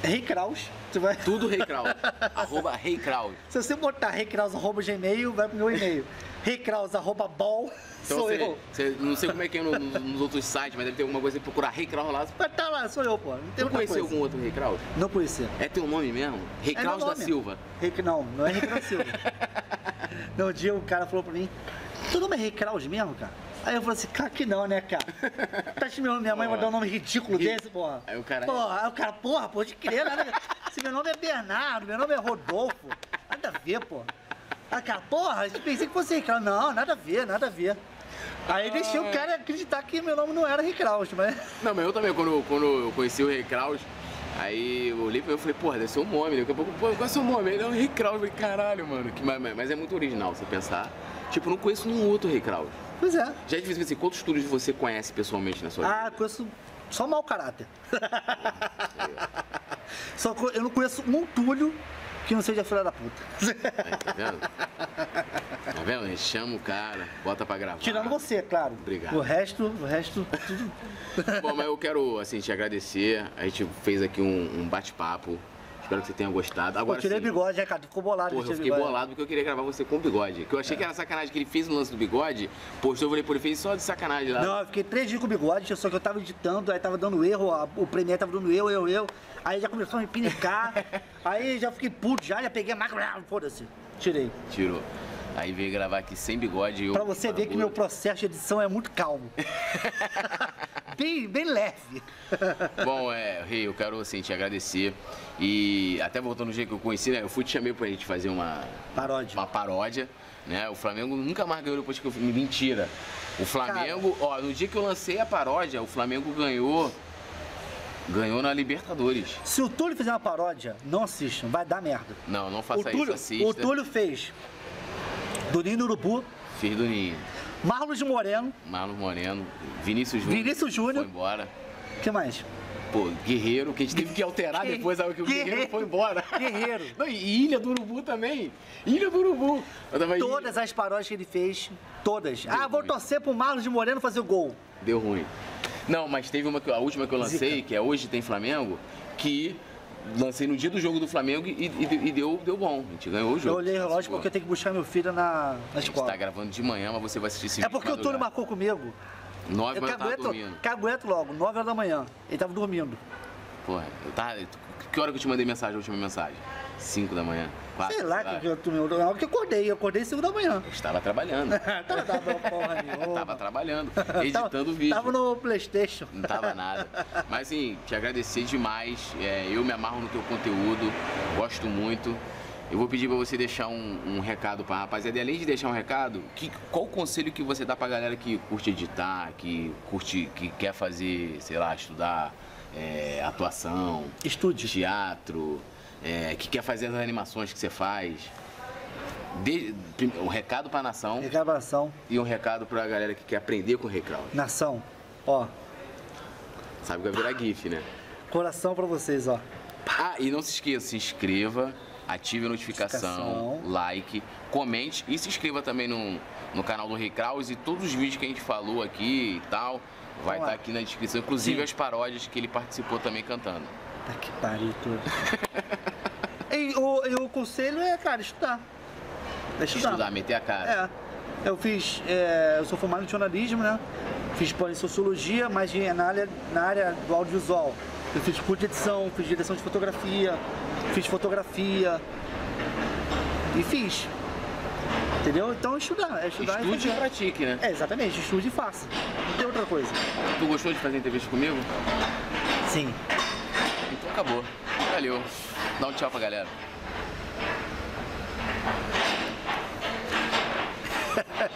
Rei Kraus, tu vai. Tudo Rei Kraus. <laughs> arroba Rei Kraus. Se você botar reikraus.gmail, vai pro meu e-mail. reikraus.bol, Então sou você, eu. você- não sei como é que é no- no- nos outros sites, mas deve ter alguma coisa que procurar Rei Kraus lá. Mas tá lá, sou eu, pô. Não tem Você outra conheceu algum outro Rei Kraus? Não conhecia. É teu nome mesmo? Rei É Kraus da. Silva. Rei, não, não é Rei Kraus Silva. <laughs> no dia o cara falou pra mim, teu nome é Rei Kraus mesmo, cara? Aí eu falei assim, cara, que não, né, cara? <laughs> Tá chamando minha mãe vai dar um nome ridículo Ri- desse, porra. Aí o cara- Porra, aí o cara, porra, pode crer, <laughs> nada. Se meu nome é Bernardo, meu nome é Rodolfo. Nada a ver, porra. Aí, cara, porra, eu pensei que fosse Rei Kraus. Não, nada a ver, nada a ver. Aí deixei o cara acreditar que meu nome não era Rei Kraus, mas. <laughs> Não, mas eu também, quando, quando eu conheci o Rei Kraus, aí eu olhei pra ele e falei, porra, deve ser o nome. né? Daqui a pouco, pô, qual é o seu nome? Ele é o Rei Kraus. Eu falei, caralho, mano. Que, mas, mas é muito original você pensar. Tipo, eu não conheço nenhum outro Rei Kraus. Pois é. Já é difícil assim, quantos estúdios você conhece pessoalmente na sua vida? Ah, conheço só mau caráter. <laughs> só eu não conheço um Túlio que não seja filha da puta. Aí, tá vendo? Tá vendo? A gente chama o cara, bota pra gravar. Tirando você, claro. Obrigado. O resto, o resto, tudo. Bom, mas eu quero, assim, te agradecer. A gente fez aqui um, um bate-papo. Espero que você tenha gostado. Agora, tirei sim, bigode, né, cara? Ficou bolado Porra, eu fiquei bigode. bolado porque eu queria gravar você com bigode. Que eu achei que era sacanagem que ele fez no lance do bigode. Postou, eu falei, pô, ele fez só de sacanagem lá. Não, eu fiquei três dias com bigode, só que eu tava editando, aí tava dando erro, a- o Premiere tava dando erro, eu, eu. Aí já começou a me pinicar, <laughs> aí já fiquei puto já, já peguei a máquina, ah, foda-se. Tirei. Tirou. Aí veio gravar aqui sem bigode eu. Pra você ver que meu processo de edição é muito calmo. <laughs> bem, bem leve. Bom, é, Rei, eu quero assim, te agradecer. E até voltando no jeito que eu conheci, né? Eu fui te chamei pra gente fazer uma, Paródia. uma paródia, né? O Flamengo nunca mais ganhou depois que eu mentira. O Flamengo, ó, no dia que eu lancei a paródia, o Flamengo ganhou. Ganhou na Libertadores. Se o Túlio fizer uma paródia, não assistam, vai dar merda. Não, não O faça isso, Túlio, assista. o Túlio fez do Ninho do Urubu, Fiz do Ninho. Marlos Moreno, Marlon Moreno, Vinícius Júnior. Vinícius Júnior. Foi embora. o que mais? Pô, Guerreiro, que a gente teve que alterar Que- depois, que o Guerreiro, Guerreiro. foi embora. Guerreiro. <laughs> Não, e Ilha do Urubu também. Ilha do Urubu. Todas as paródias que ele fez, todas. ah, vou ruim. torcer pro Marlos de Moreno fazer o gol. Deu ruim. Não, mas teve uma a última que eu lancei, que é Hoje Tem Flamengo, que lancei no dia do jogo do Flamengo e, e- e deu, deu bom. A gente ganhou o jogo. Eu olhei o relógio porque eu tenho que buscar meu filho na, na A gente escola. tá gravando de manhã, mas você vai assistir esse É porque o Túlio marcou comigo. Nove mas eu tava cagueto, logo, 9 horas da manhã. Ele tava dormindo. Porra, eu tava... Que hora que eu te mandei mensagem, a última mensagem? Cinco da manhã? Quatro? Sei lá que, que eu tomei. Que eu acordei, eu acordei 5 da manhã. Eu estava trabalhando. <laughs> tava dava porra <laughs> nenhuma. Tava trabalhando, <laughs> Tava- editando vídeo. Tava no Playstation. Não tava nada. Mas assim, te agradecer demais. É, eu me amarro no teu conteúdo, gosto muito. Eu vou pedir pra você deixar um, um recado pra rapaziada. E além de deixar um recado, que, qual o conselho que você dá pra galera que curte editar, que curte, que quer fazer, sei lá, estudar é, atuação, Estude. teatro, é, que quer fazer as animações que você faz? De, um recado pra nação Reclamação, e um recado pra galera que quer aprender com o Rei Kraus. nação, ó, Sabe que vai virar GIF, né? coração pra vocês, ó. Ah, e não se esqueça, se inscreva, ative a notificação, Notificação. like, comente e se inscreva também no, no canal do Rei Kraus e todos os vídeos que a gente falou aqui e tal. Vai estar aqui na descrição, inclusive Sim. as paródias que ele participou também cantando. Tá que pariu tudo. <laughs> e, o, e o conselho é, cara, estudar. É estudar. Estudar, meter a cara. É. Eu fiz. é, eu sou formado em jornalismo, né? Fiz pós em sociologia, mas na área, na área do audiovisual. Eu fiz curso de edição, fiz direção de fotografia, fiz fotografia. E fiz. Entendeu? Então é estudar. É estudar Estude e e pratique, né? É, exatamente, estude e faça. Não tem outra coisa. Tu gostou de fazer entrevista comigo? Sim. Acabou. Valeu. Dá um tchau pra galera.